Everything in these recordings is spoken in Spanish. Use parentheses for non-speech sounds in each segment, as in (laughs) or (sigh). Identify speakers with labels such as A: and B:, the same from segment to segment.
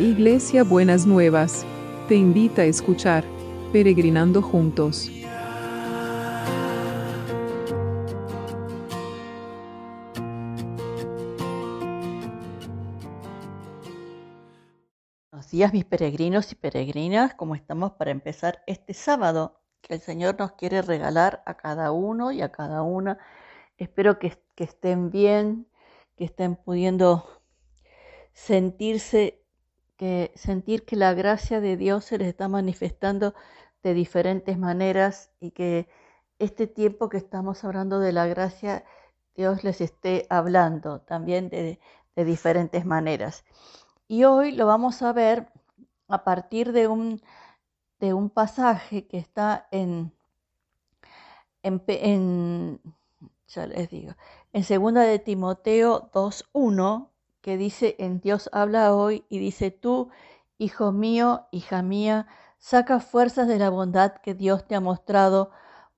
A: Iglesia Buenas Nuevas, te invita a escuchar Peregrinando Juntos.
B: Buenos días mis peregrinos y peregrinas, ¿cómo estamos para empezar este sábado que el Señor nos quiere regalar a cada uno y a cada una? Espero que, que estén bien, que estén pudiendo sentirse que sentir que la gracia de Dios se les está manifestando de diferentes maneras y que este tiempo que estamos hablando de la gracia, Dios les esté hablando también de, de diferentes maneras. Y hoy lo vamos a ver a partir de un, de un pasaje que está en, en, ya les digo, en segunda de Timoteo 2.1, que dice en Dios habla hoy y dice tú, hijo mío, hija mía, saca fuerzas de la bondad que Dios te ha mostrado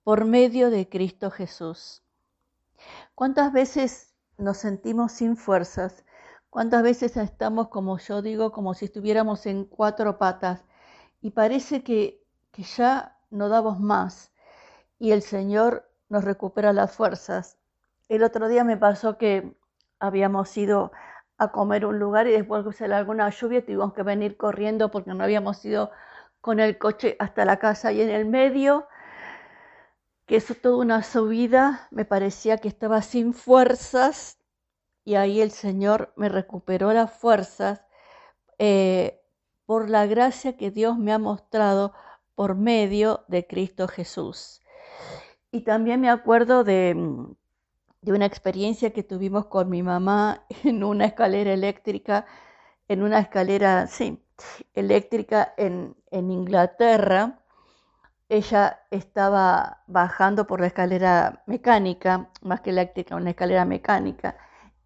B: por medio de Cristo Jesús. ¿Cuántas veces nos sentimos sin fuerzas? ¿Cuántas veces estamos, como yo digo, como si estuviéramos en cuatro patas y parece que, que ya no damos más y el Señor nos recupera las fuerzas? El otro día me pasó que habíamos ido a comer un lugar y después que se alguna lluvia tuvimos que venir corriendo porque no habíamos ido con el coche hasta la casa y en el medio, que eso toda una subida, me parecía que estaba sin fuerzas y ahí el Señor me recuperó las fuerzas eh, por la gracia que Dios me ha mostrado por medio de Cristo Jesús. Y también me acuerdo de, de una experiencia que tuvimos con mi mamá (laughs) en una escalera eléctrica, en una escalera, sí, eléctrica en, en Inglaterra. Ella estaba bajando por la escalera mecánica, más que eléctrica, una escalera mecánica,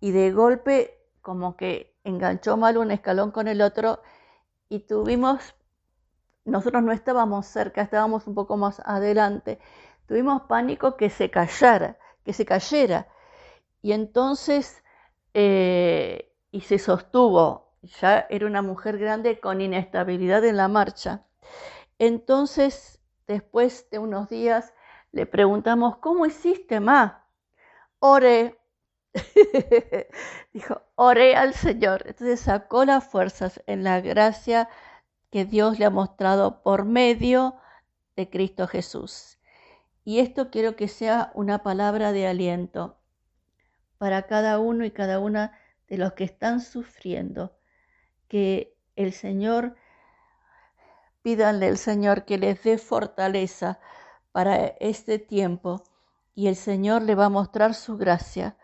B: y de golpe como que enganchó mal un escalón con el otro y tuvimos, nosotros no estábamos cerca, estábamos un poco más adelante, tuvimos pánico que se callara que se cayera. Y entonces, eh, y se sostuvo, ya era una mujer grande con inestabilidad en la marcha. Entonces, después de unos días, le preguntamos, ¿cómo hiciste, Ma? Oré. (laughs) Dijo, oré al Señor. Entonces sacó las fuerzas en la gracia que Dios le ha mostrado por medio de Cristo Jesús. Y esto quiero que sea una palabra de aliento para cada uno y cada una de los que están sufriendo. Que el Señor, pídanle al Señor que les dé fortaleza para este tiempo y el Señor le va a mostrar su gracia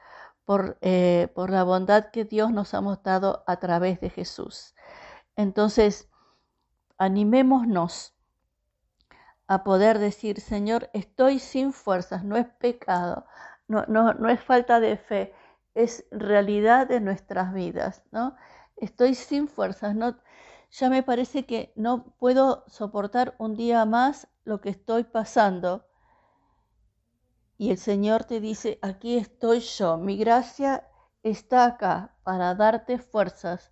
B: por, eh, por la bondad que Dios nos ha mostrado a través de Jesús. Entonces, animémonos a poder decir, Señor, estoy sin fuerzas, no es pecado, no, no, no es falta de fe, es realidad de nuestras vidas, ¿no? Estoy sin fuerzas, no, ya me parece que no puedo soportar un día más lo que estoy pasando. Y el Señor te dice, aquí estoy yo, mi gracia está acá para darte fuerzas,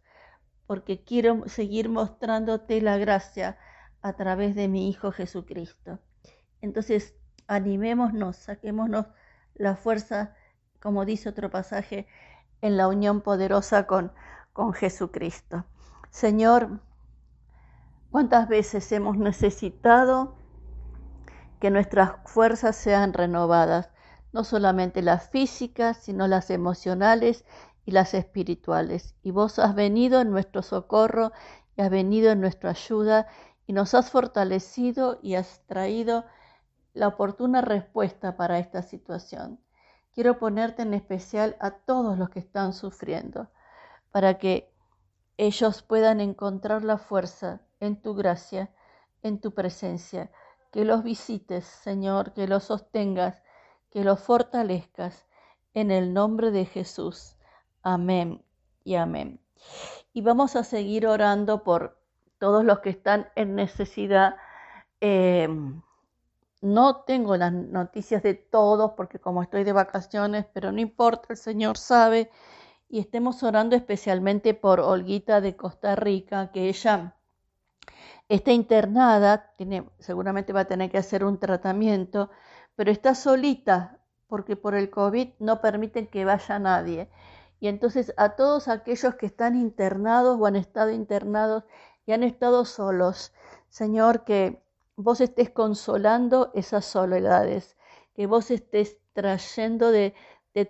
B: porque quiero seguir mostrándote la gracia a través de mi Hijo Jesucristo. Entonces, animémonos, saquémonos la fuerza, como dice otro pasaje, en la unión poderosa con, con Jesucristo. Señor, ¿cuántas veces hemos necesitado que nuestras fuerzas sean renovadas? No solamente las físicas, sino las emocionales y las espirituales. Y vos has venido en nuestro socorro y has venido en nuestra ayuda y nos has fortalecido y has traído la oportuna respuesta para esta situación. Quiero ponerte en especial a todos los que están sufriendo, para que ellos puedan encontrar la fuerza en tu gracia, en tu presencia, que los visites, Señor, que los sostengas, que los fortalezcas, en el nombre de Jesús. Amén y amén. Y vamos a seguir orando por todos los que están en necesidad. Em, no tengo las noticias de todos porque como estoy de vacaciones, pero no importa, el Señor sabe y estemos orando especialmente por Olguita de Costa Rica, que ella está internada, tiene, seguramente va a tener que hacer un tratamiento, pero está solita porque por el COVID no permiten que vaya nadie. Y entonces a todos aquellos que están internados o han estado internados y han estado solos, Señor, que vos estés consolando esas soledades, que vos estés trayendo de,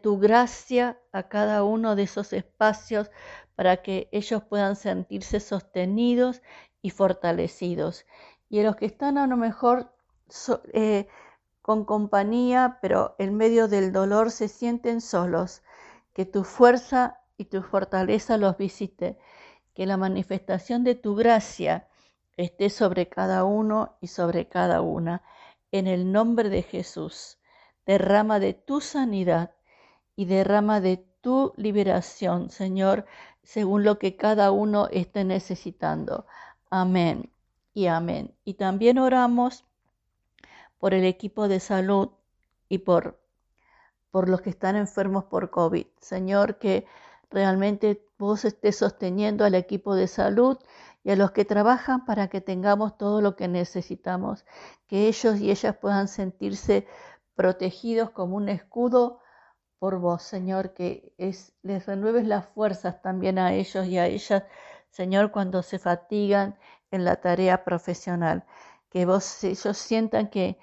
B: tu gracia a cada uno de esos espacios para que ellos puedan sentirse sostenidos y fortalecidos. Y a los que están a lo mejor eh, con compañía, pero en medio del dolor se sienten solos, que tu fuerza y tu fortaleza los visite, que la manifestación de tu gracia esté sobre cada uno y sobre cada una. En el nombre de Jesús, derrama de tu sanidad y derrama de tu liberación, Señor, según lo que cada uno esté necesitando. Amén y amén. Y también oramos por el equipo de salud y por, por los que están enfermos por COVID. Señor, que realmente vos estés sosteniendo al equipo de salud y a los que trabajan para que tengamos todo lo que necesitamos, que ellos y ellas puedan sentirse protegidos como un escudo por vos, Señor, que es, les renueves las fuerzas también a ellos y a ellas, Señor, cuando se fatigan en la tarea profesional, que vos, ellos sientan que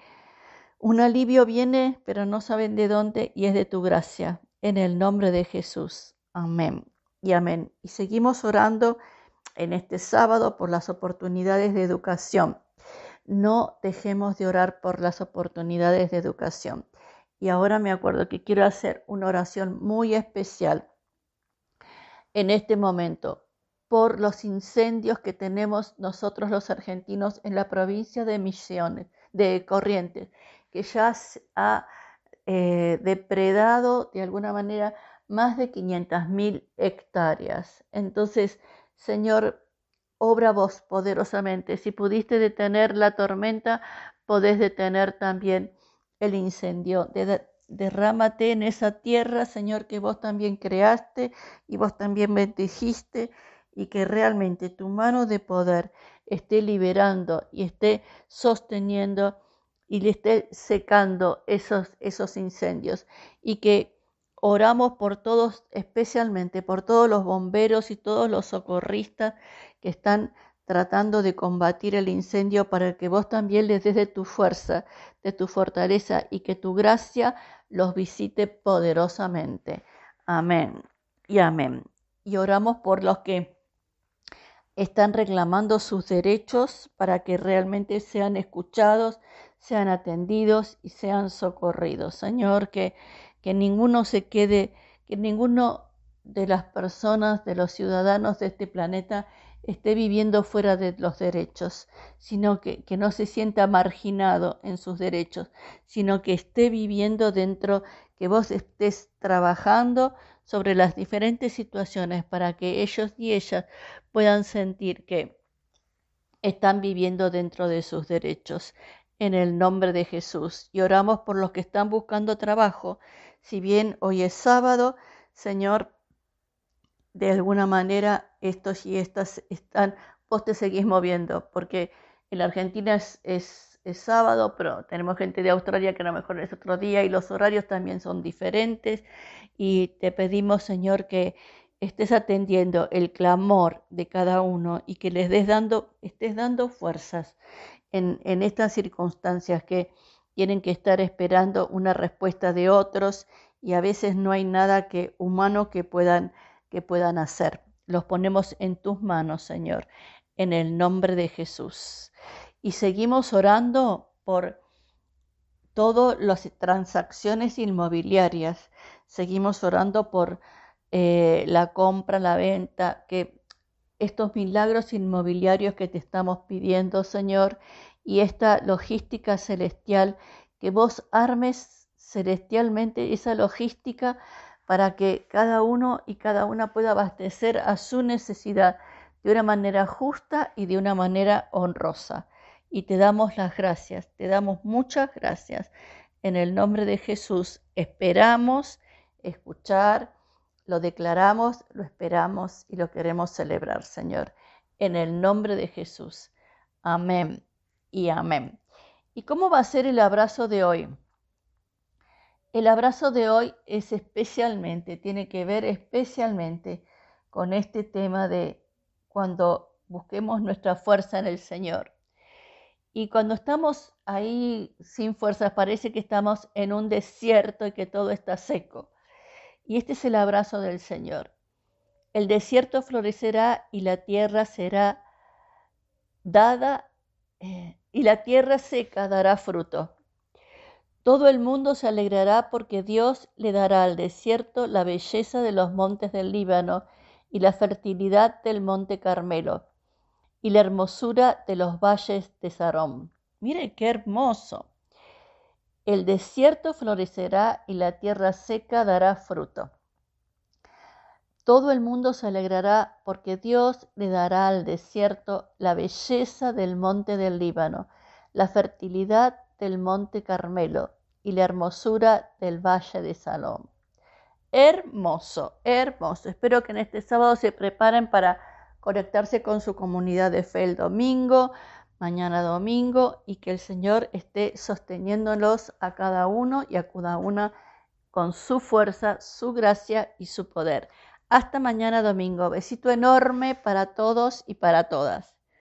B: un alivio viene, pero no saben de dónde y es de tu gracia, en el nombre de Jesús. Amén y amén. Y seguimos orando en este sábado por las oportunidades de educación. No dejemos de orar por las oportunidades de educación. Y ahora me acuerdo que quiero hacer una oración muy especial en este momento por los incendios que tenemos nosotros los argentinos en la provincia de Misiones, de Corrientes, que ya ha eh, depredado de alguna manera más de 500.000 hectáreas. Entonces, Señor, obra vos poderosamente. Si pudiste detener la tormenta, podés detener también el incendio. derrámate en esa tierra, Señor, que vos también creaste y vos también bendijiste y que realmente tu mano de poder esté liberando y esté sosteniendo y le esté secando esos, esos incendios y que oramos por todos, especialmente por todos los bomberos y todos los socorristas que están tratando de combatir el incendio para que vos también les des de tu fuerza, de tu fortaleza y que tu gracia los visite poderosamente. Amén y amén. Y oramos por los que están reclamando sus derechos para que realmente sean escuchados, sean atendidos y sean socorridos. Señor, que, que ninguno se quede, que ninguno de las personas, de los ciudadanos de este planeta, esté viviendo fuera de los derechos, sino que, que, no se sienta marginado en sus derechos, sino que esté viviendo dentro, que vos estés trabajando sobre las diferentes situaciones para que ellos y ellas puedan sentir que están viviendo dentro de sus derechos. En el nombre de Jesús. Y oramos por los que están buscando trabajo. Si bien hoy es sábado, Señor, de alguna manera estos y estas están, vos te seguís moviendo, porque en la Argentina es, es, es, sábado, pero tenemos gente de Australia que a lo mejor es otro día y los horarios también son diferentes. Y te pedimos, Señor, que estés atendiendo el clamor de cada uno y que les des dando, estés dando fuerzas en, estas circunstancias que tienen que estar esperando una respuesta de otros y a veces no hay nada que humano que puedan que puedan hacer. Los ponemos en tus manos, Señor, en el nombre de Jesús. Y seguimos orando por todas las transacciones inmobiliarias. Seguimos orando por eh, la compra, la venta, que estos milagros inmobiliarios que te estamos pidiendo, Señor, y esta logística celestial, que vos armes celestialmente esa logística para que cada uno y cada una pueda abastecer a su necesidad de una manera justa y de una manera honrosa. Y te damos las gracias, te damos muchas gracias. En el nombre de Jesús esperamos escuchar lo declaramos, lo esperamos y lo queremos celebrar, Señor. En el nombre de Jesús. Amén y amén. ¿Y cómo va a ser el abrazo de hoy? El abrazo de hoy es especialmente, tiene que ver especialmente con este tema de cuando busquemos nuestra fuerza en el Señor. Y cuando estamos ahí sin fuerzas, parece que estamos en un desierto y que todo está seco. Y este es el abrazo del Señor. El desierto florecerá y la tierra será dada eh, y la tierra seca dará fruto. Todo el mundo se alegrará porque Dios le dará al desierto la belleza de los montes del Líbano y la fertilidad del monte Carmelo y la hermosura de los valles de Sarón. Mire qué hermoso. El desierto florecerá y la tierra seca dará fruto. Todo el mundo se alegrará porque Dios le dará al desierto la belleza del monte del Líbano, la fertilidad del monte Carmelo y la hermosura del valle de Salón. Hermoso, hermoso. Espero que en este sábado se preparen para conectarse con su comunidad de fe el domingo, mañana domingo, y que el Señor esté sosteniéndolos a cada uno y a cada una con su fuerza, su gracia y su poder. Hasta mañana domingo. Besito enorme para todos y para todas.